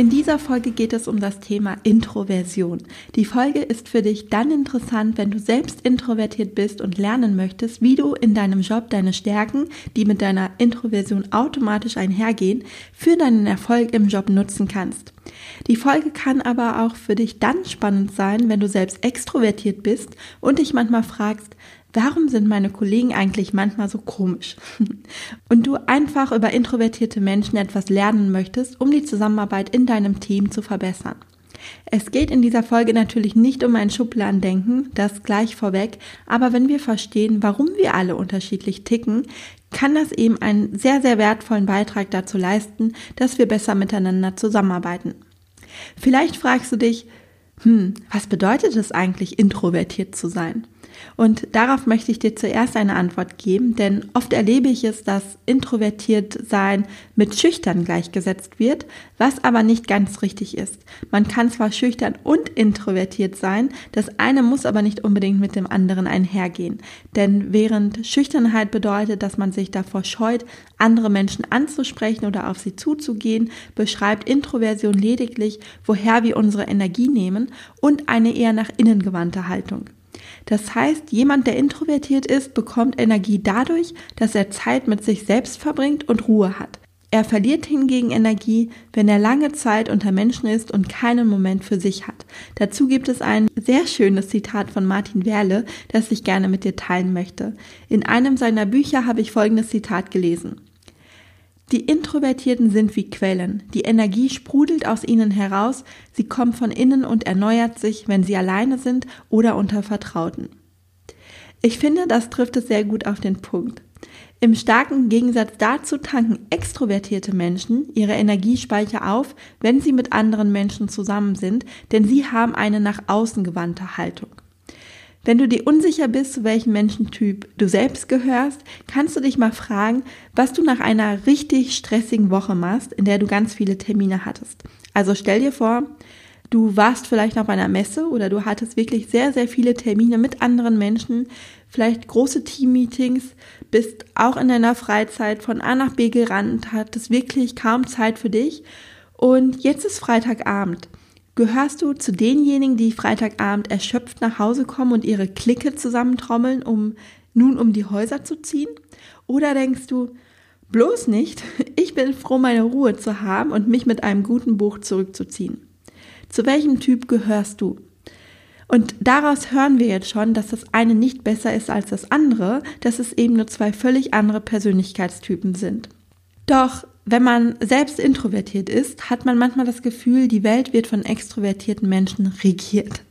In dieser Folge geht es um das Thema Introversion. Die Folge ist für dich dann interessant, wenn du selbst introvertiert bist und lernen möchtest, wie du in deinem Job deine Stärken, die mit deiner Introversion automatisch einhergehen, für deinen Erfolg im Job nutzen kannst. Die Folge kann aber auch für dich dann spannend sein, wenn du selbst extrovertiert bist und dich manchmal fragst, warum sind meine Kollegen eigentlich manchmal so komisch? Und du einfach über introvertierte Menschen etwas lernen möchtest, um die Zusammenarbeit in deinem Team zu verbessern. Es geht in dieser Folge natürlich nicht um ein Schubladendenken, das gleich vorweg, aber wenn wir verstehen, warum wir alle unterschiedlich ticken, kann das eben einen sehr, sehr wertvollen Beitrag dazu leisten, dass wir besser miteinander zusammenarbeiten. Vielleicht fragst du dich, hm, was bedeutet es eigentlich, introvertiert zu sein? Und darauf möchte ich dir zuerst eine Antwort geben, denn oft erlebe ich es, dass introvertiert sein mit schüchtern gleichgesetzt wird, was aber nicht ganz richtig ist. Man kann zwar schüchtern und introvertiert sein, das eine muss aber nicht unbedingt mit dem anderen einhergehen. Denn während Schüchternheit bedeutet, dass man sich davor scheut, andere Menschen anzusprechen oder auf sie zuzugehen, beschreibt Introversion lediglich, woher wir unsere Energie nehmen und eine eher nach innen gewandte Haltung. Das heißt, jemand, der introvertiert ist, bekommt Energie dadurch, dass er Zeit mit sich selbst verbringt und Ruhe hat. Er verliert hingegen Energie, wenn er lange Zeit unter Menschen ist und keinen Moment für sich hat. Dazu gibt es ein sehr schönes Zitat von Martin Werle, das ich gerne mit dir teilen möchte. In einem seiner Bücher habe ich folgendes Zitat gelesen. Die Introvertierten sind wie Quellen. Die Energie sprudelt aus ihnen heraus, sie kommt von innen und erneuert sich, wenn sie alleine sind oder unter Vertrauten. Ich finde, das trifft es sehr gut auf den Punkt. Im starken Gegensatz dazu tanken extrovertierte Menschen ihre Energiespeicher auf, wenn sie mit anderen Menschen zusammen sind, denn sie haben eine nach außen gewandte Haltung. Wenn du dir unsicher bist, zu welchem Menschentyp du selbst gehörst, kannst du dich mal fragen, was du nach einer richtig stressigen Woche machst, in der du ganz viele Termine hattest. Also stell dir vor, du warst vielleicht auf einer Messe oder du hattest wirklich sehr, sehr viele Termine mit anderen Menschen, vielleicht große Teammeetings, bist auch in deiner Freizeit von A nach B gerannt, hattest wirklich kaum Zeit für dich und jetzt ist Freitagabend. Gehörst du zu denjenigen, die Freitagabend erschöpft nach Hause kommen und ihre Clique zusammentrommeln, um nun um die Häuser zu ziehen? Oder denkst du, bloß nicht, ich bin froh, meine Ruhe zu haben und mich mit einem guten Buch zurückzuziehen? Zu welchem Typ gehörst du? Und daraus hören wir jetzt schon, dass das eine nicht besser ist als das andere, dass es eben nur zwei völlig andere Persönlichkeitstypen sind. Doch wenn man selbst introvertiert ist, hat man manchmal das Gefühl, die Welt wird von extrovertierten Menschen regiert.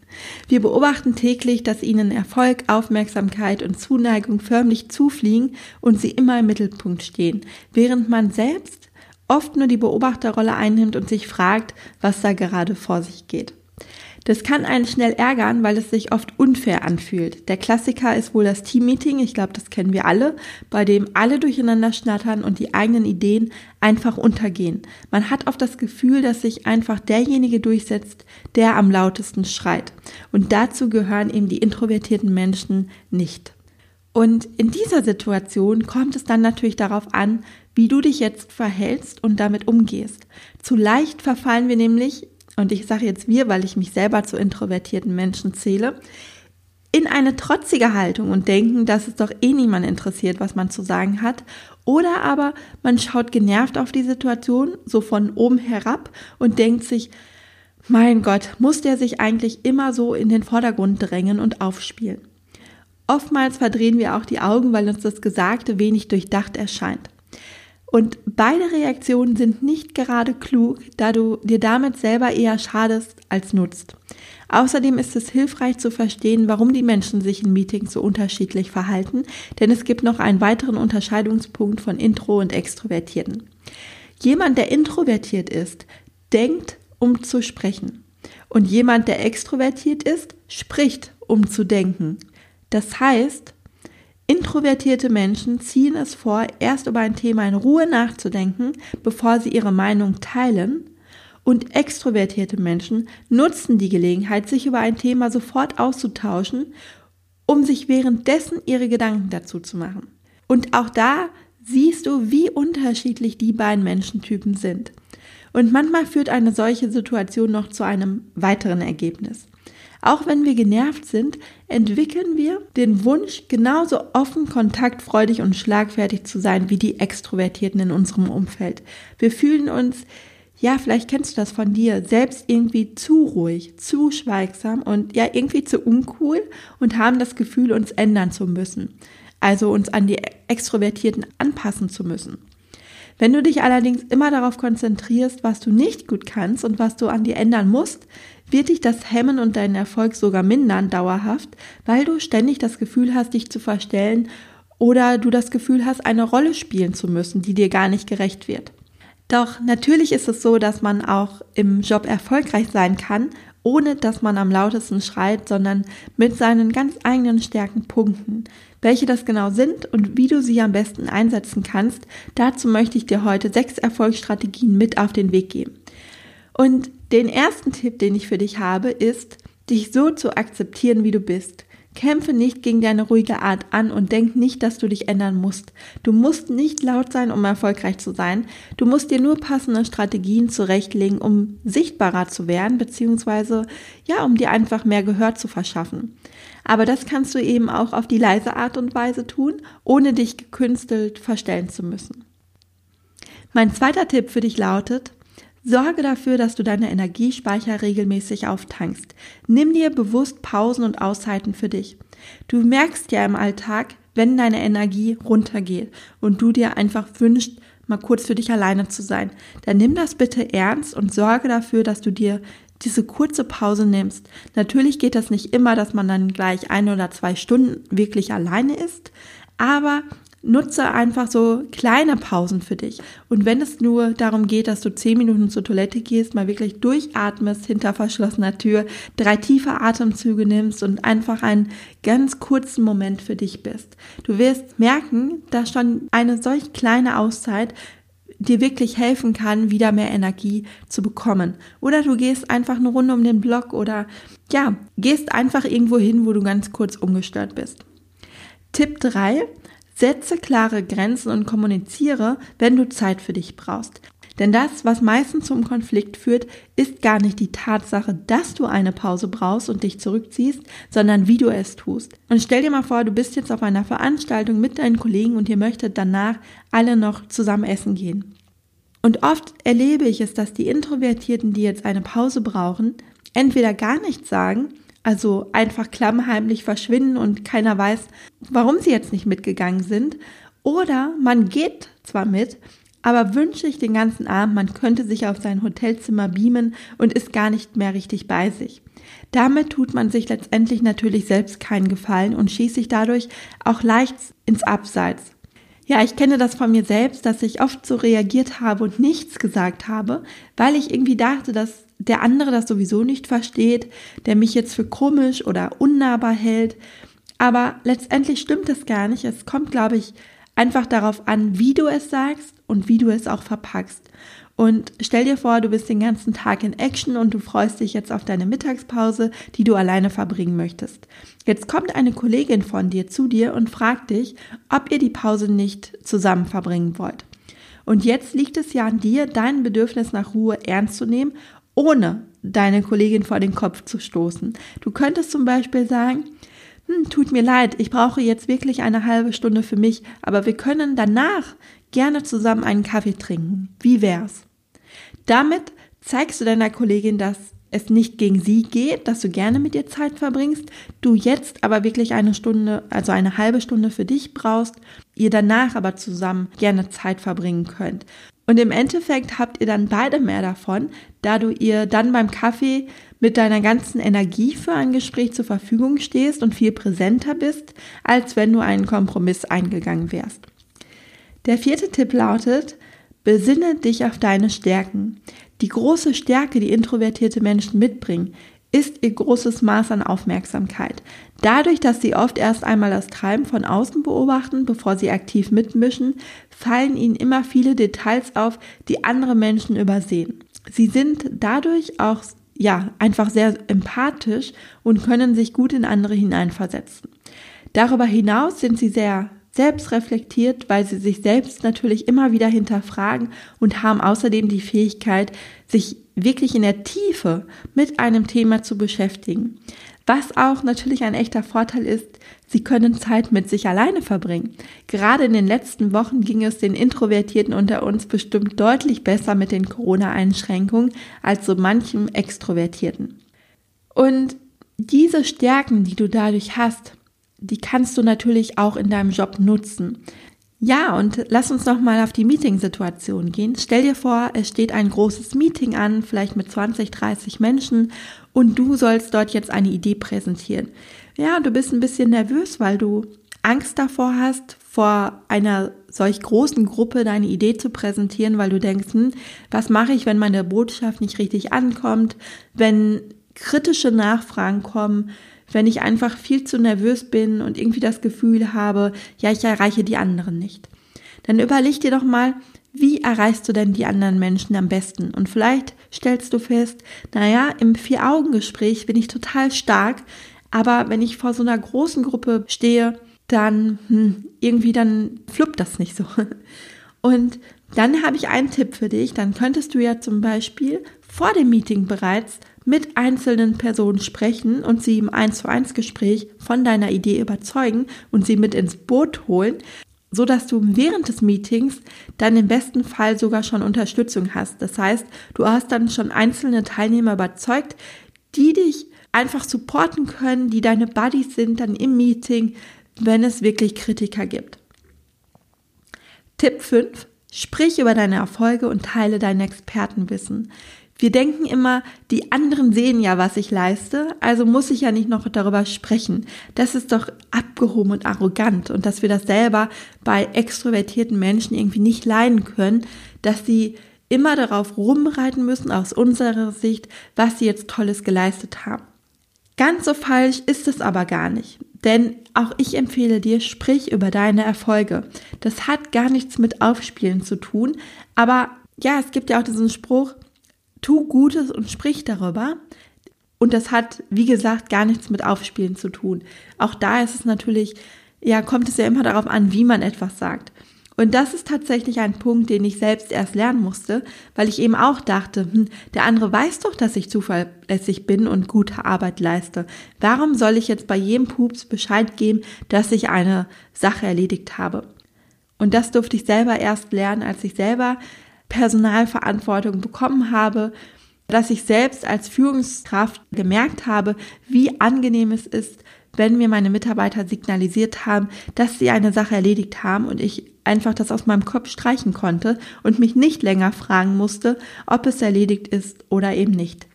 Wir beobachten täglich, dass ihnen Erfolg, Aufmerksamkeit und Zuneigung förmlich zufliegen und sie immer im Mittelpunkt stehen, während man selbst oft nur die Beobachterrolle einnimmt und sich fragt, was da gerade vor sich geht. Das kann einen schnell ärgern, weil es sich oft unfair anfühlt. Der Klassiker ist wohl das Teammeeting, ich glaube, das kennen wir alle, bei dem alle durcheinander schnattern und die eigenen Ideen einfach untergehen. Man hat oft das Gefühl, dass sich einfach derjenige durchsetzt, der am lautesten schreit. Und dazu gehören eben die introvertierten Menschen nicht. Und in dieser Situation kommt es dann natürlich darauf an, wie du dich jetzt verhältst und damit umgehst. Zu leicht verfallen wir nämlich und ich sage jetzt wir, weil ich mich selber zu introvertierten Menschen zähle, in eine trotzige Haltung und denken, dass es doch eh niemand interessiert, was man zu sagen hat. Oder aber man schaut genervt auf die Situation, so von oben herab und denkt sich, mein Gott, muss der sich eigentlich immer so in den Vordergrund drängen und aufspielen? oftmals verdrehen wir auch die Augen, weil uns das Gesagte wenig durchdacht erscheint. Und beide Reaktionen sind nicht gerade klug, da du dir damit selber eher schadest als nutzt. Außerdem ist es hilfreich zu verstehen, warum die Menschen sich in Meetings so unterschiedlich verhalten, denn es gibt noch einen weiteren Unterscheidungspunkt von Intro und Extrovertierten. Jemand, der introvertiert ist, denkt, um zu sprechen. Und jemand, der extrovertiert ist, spricht, um zu denken. Das heißt, introvertierte Menschen ziehen es vor, erst über ein Thema in Ruhe nachzudenken, bevor sie ihre Meinung teilen. Und extrovertierte Menschen nutzen die Gelegenheit, sich über ein Thema sofort auszutauschen, um sich währenddessen ihre Gedanken dazu zu machen. Und auch da siehst du, wie unterschiedlich die beiden Menschentypen sind. Und manchmal führt eine solche Situation noch zu einem weiteren Ergebnis. Auch wenn wir genervt sind, entwickeln wir den Wunsch, genauso offen, kontaktfreudig und schlagfertig zu sein wie die Extrovertierten in unserem Umfeld. Wir fühlen uns, ja, vielleicht kennst du das von dir, selbst irgendwie zu ruhig, zu schweigsam und ja, irgendwie zu uncool und haben das Gefühl, uns ändern zu müssen. Also uns an die Extrovertierten anpassen zu müssen. Wenn du dich allerdings immer darauf konzentrierst, was du nicht gut kannst und was du an dir ändern musst, wird dich das hemmen und deinen Erfolg sogar mindern dauerhaft, weil du ständig das Gefühl hast, dich zu verstellen oder du das Gefühl hast, eine Rolle spielen zu müssen, die dir gar nicht gerecht wird. Doch natürlich ist es so, dass man auch im Job erfolgreich sein kann, ohne dass man am lautesten schreit, sondern mit seinen ganz eigenen Stärken punkten. Welche das genau sind und wie du sie am besten einsetzen kannst, dazu möchte ich dir heute sechs Erfolgsstrategien mit auf den Weg geben. Und den ersten Tipp, den ich für dich habe, ist, dich so zu akzeptieren, wie du bist. Kämpfe nicht gegen deine ruhige Art an und denk nicht, dass du dich ändern musst. Du musst nicht laut sein, um erfolgreich zu sein. Du musst dir nur passende Strategien zurechtlegen, um sichtbarer zu werden, beziehungsweise ja, um dir einfach mehr Gehör zu verschaffen. Aber das kannst du eben auch auf die leise Art und Weise tun, ohne dich gekünstelt verstellen zu müssen. Mein zweiter Tipp für dich lautet, Sorge dafür, dass du deine Energiespeicher regelmäßig auftankst. Nimm dir bewusst Pausen und Auszeiten für dich. Du merkst ja im Alltag, wenn deine Energie runtergeht und du dir einfach wünschst, mal kurz für dich alleine zu sein. Dann nimm das bitte ernst und sorge dafür, dass du dir diese kurze Pause nimmst. Natürlich geht das nicht immer, dass man dann gleich ein oder zwei Stunden wirklich alleine ist, aber nutze einfach so kleine Pausen für dich. Und wenn es nur darum geht, dass du zehn Minuten zur Toilette gehst, mal wirklich durchatmest hinter verschlossener Tür, drei tiefe Atemzüge nimmst und einfach einen ganz kurzen Moment für dich bist. Du wirst merken, dass schon eine solch kleine Auszeit dir wirklich helfen kann, wieder mehr Energie zu bekommen. Oder du gehst einfach eine Runde um den Block oder ja, gehst einfach irgendwo hin, wo du ganz kurz ungestört bist. Tipp 3, Setze klare Grenzen und kommuniziere, wenn du Zeit für dich brauchst. Denn das, was meistens zum Konflikt führt, ist gar nicht die Tatsache, dass du eine Pause brauchst und dich zurückziehst, sondern wie du es tust. Und stell dir mal vor, du bist jetzt auf einer Veranstaltung mit deinen Kollegen und ihr möchtet danach alle noch zusammen essen gehen. Und oft erlebe ich es, dass die Introvertierten, die jetzt eine Pause brauchen, entweder gar nichts sagen also einfach klammheimlich verschwinden und keiner weiß, warum sie jetzt nicht mitgegangen sind. Oder man geht zwar mit, aber wünsche ich den ganzen Abend, man könnte sich auf sein Hotelzimmer beamen und ist gar nicht mehr richtig bei sich. Damit tut man sich letztendlich natürlich selbst keinen Gefallen und schießt sich dadurch auch leicht ins Abseits. Ja, ich kenne das von mir selbst, dass ich oft so reagiert habe und nichts gesagt habe, weil ich irgendwie dachte, dass der andere das sowieso nicht versteht, der mich jetzt für komisch oder unnahbar hält. Aber letztendlich stimmt es gar nicht. Es kommt, glaube ich, einfach darauf an, wie du es sagst und wie du es auch verpackst. Und stell dir vor, du bist den ganzen Tag in Action und du freust dich jetzt auf deine Mittagspause, die du alleine verbringen möchtest. Jetzt kommt eine Kollegin von dir zu dir und fragt dich, ob ihr die Pause nicht zusammen verbringen wollt. Und jetzt liegt es ja an dir, dein Bedürfnis nach Ruhe ernst zu nehmen ohne deine Kollegin vor den Kopf zu stoßen. Du könntest zum Beispiel sagen, hm, tut mir leid, ich brauche jetzt wirklich eine halbe Stunde für mich, aber wir können danach gerne zusammen einen Kaffee trinken. Wie wär's? Damit zeigst du deiner Kollegin, dass es nicht gegen sie geht, dass du gerne mit ihr Zeit verbringst, du jetzt aber wirklich eine Stunde, also eine halbe Stunde für dich brauchst, ihr danach aber zusammen gerne Zeit verbringen könnt. Und im Endeffekt habt ihr dann beide mehr davon, da du ihr dann beim Kaffee mit deiner ganzen Energie für ein Gespräch zur Verfügung stehst und viel präsenter bist, als wenn du einen Kompromiss eingegangen wärst. Der vierte Tipp lautet, besinne dich auf deine Stärken. Die große Stärke, die introvertierte Menschen mitbringen, ist ihr großes Maß an Aufmerksamkeit. Dadurch, dass sie oft erst einmal das Treiben von außen beobachten, bevor sie aktiv mitmischen, fallen ihnen immer viele Details auf, die andere Menschen übersehen. Sie sind dadurch auch ja, einfach sehr empathisch und können sich gut in andere hineinversetzen. Darüber hinaus sind sie sehr selbstreflektiert, weil sie sich selbst natürlich immer wieder hinterfragen und haben außerdem die Fähigkeit, sich wirklich in der Tiefe mit einem Thema zu beschäftigen. Was auch natürlich ein echter Vorteil ist, sie können Zeit mit sich alleine verbringen. Gerade in den letzten Wochen ging es den Introvertierten unter uns bestimmt deutlich besser mit den Corona-Einschränkungen als so manchem Extrovertierten. Und diese Stärken, die du dadurch hast, die kannst du natürlich auch in deinem Job nutzen. Ja, und lass uns noch mal auf die Meetingsituation gehen. Stell dir vor, es steht ein großes Meeting an, vielleicht mit 20, 30 Menschen und du sollst dort jetzt eine Idee präsentieren. Ja, du bist ein bisschen nervös, weil du Angst davor hast, vor einer solch großen Gruppe deine Idee zu präsentieren, weil du denkst, hm, was mache ich, wenn meine Botschaft nicht richtig ankommt, wenn kritische Nachfragen kommen, wenn ich einfach viel zu nervös bin und irgendwie das Gefühl habe, ja, ich erreiche die anderen nicht. Dann überleg dir doch mal, wie erreichst du denn die anderen Menschen am besten? Und vielleicht stellst du fest, naja, im Vier-Augen-Gespräch bin ich total stark, aber wenn ich vor so einer großen Gruppe stehe, dann hm, irgendwie dann fluppt das nicht so. Und dann habe ich einen Tipp für dich. Dann könntest du ja zum Beispiel vor dem Meeting bereits mit einzelnen Personen sprechen und sie im 1 zu 1 Gespräch von deiner Idee überzeugen und sie mit ins Boot holen, so dass du während des Meetings dann im besten Fall sogar schon Unterstützung hast. Das heißt, du hast dann schon einzelne Teilnehmer überzeugt, die dich einfach supporten können, die deine Buddies sind dann im Meeting, wenn es wirklich Kritiker gibt. Tipp 5. Sprich über deine Erfolge und teile dein Expertenwissen. Wir denken immer, die anderen sehen ja, was ich leiste, also muss ich ja nicht noch darüber sprechen. Das ist doch abgehoben und arrogant und dass wir das selber bei extrovertierten Menschen irgendwie nicht leiden können, dass sie immer darauf rumreiten müssen aus unserer Sicht, was sie jetzt Tolles geleistet haben. Ganz so falsch ist es aber gar nicht. Denn auch ich empfehle dir, sprich über deine Erfolge. Das hat gar nichts mit Aufspielen zu tun. Aber ja, es gibt ja auch diesen Spruch, tu Gutes und sprich darüber. Und das hat, wie gesagt, gar nichts mit Aufspielen zu tun. Auch da ist es natürlich, ja, kommt es ja immer darauf an, wie man etwas sagt. Und das ist tatsächlich ein Punkt, den ich selbst erst lernen musste, weil ich eben auch dachte, hm, der andere weiß doch, dass ich zuverlässig bin und gute Arbeit leiste. Warum soll ich jetzt bei jedem Pups Bescheid geben, dass ich eine Sache erledigt habe? Und das durfte ich selber erst lernen, als ich selber Personalverantwortung bekommen habe, dass ich selbst als Führungskraft gemerkt habe, wie angenehm es ist, wenn mir meine Mitarbeiter signalisiert haben, dass sie eine Sache erledigt haben und ich einfach das aus meinem Kopf streichen konnte und mich nicht länger fragen musste, ob es erledigt ist oder eben nicht.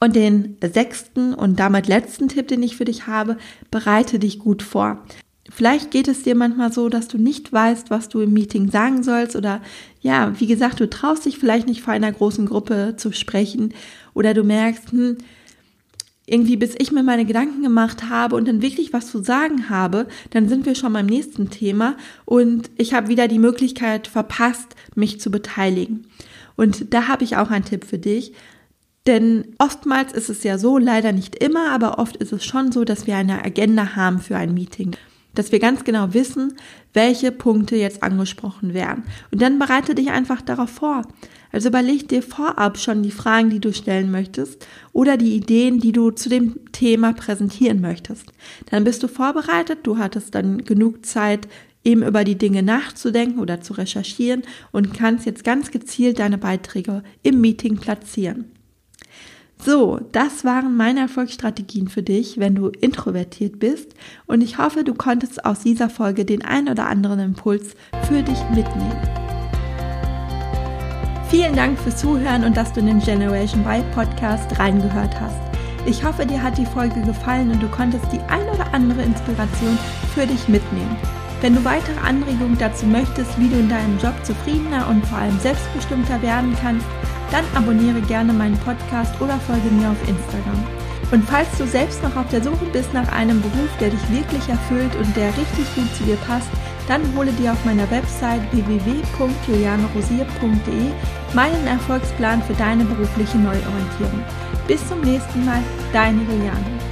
Und den sechsten und damit letzten Tipp, den ich für dich habe, bereite dich gut vor. Vielleicht geht es dir manchmal so, dass du nicht weißt, was du im Meeting sagen sollst oder ja, wie gesagt, du traust dich vielleicht nicht vor einer großen Gruppe zu sprechen oder du merkst, hm, irgendwie bis ich mir meine Gedanken gemacht habe und dann wirklich was zu sagen habe, dann sind wir schon beim nächsten Thema und ich habe wieder die Möglichkeit verpasst, mich zu beteiligen. Und da habe ich auch einen Tipp für dich. Denn oftmals ist es ja so, leider nicht immer, aber oft ist es schon so, dass wir eine Agenda haben für ein Meeting dass wir ganz genau wissen, welche Punkte jetzt angesprochen werden. Und dann bereite dich einfach darauf vor. Also überleg dir vorab schon die Fragen, die du stellen möchtest oder die Ideen, die du zu dem Thema präsentieren möchtest. Dann bist du vorbereitet, du hattest dann genug Zeit, eben über die Dinge nachzudenken oder zu recherchieren und kannst jetzt ganz gezielt deine Beiträge im Meeting platzieren. So, das waren meine Erfolgsstrategien für dich, wenn du introvertiert bist. Und ich hoffe, du konntest aus dieser Folge den ein oder anderen Impuls für dich mitnehmen. Vielen Dank fürs Zuhören und dass du in den Generation Y Podcast reingehört hast. Ich hoffe, dir hat die Folge gefallen und du konntest die ein oder andere Inspiration für dich mitnehmen. Wenn du weitere Anregungen dazu möchtest, wie du in deinem Job zufriedener und vor allem selbstbestimmter werden kannst, dann abonniere gerne meinen Podcast oder folge mir auf Instagram. Und falls du selbst noch auf der Suche bist nach einem Beruf, der dich wirklich erfüllt und der richtig gut zu dir passt, dann hole dir auf meiner Website www.julianerosier.de meinen Erfolgsplan für deine berufliche Neuorientierung. Bis zum nächsten Mal, deine Juliane.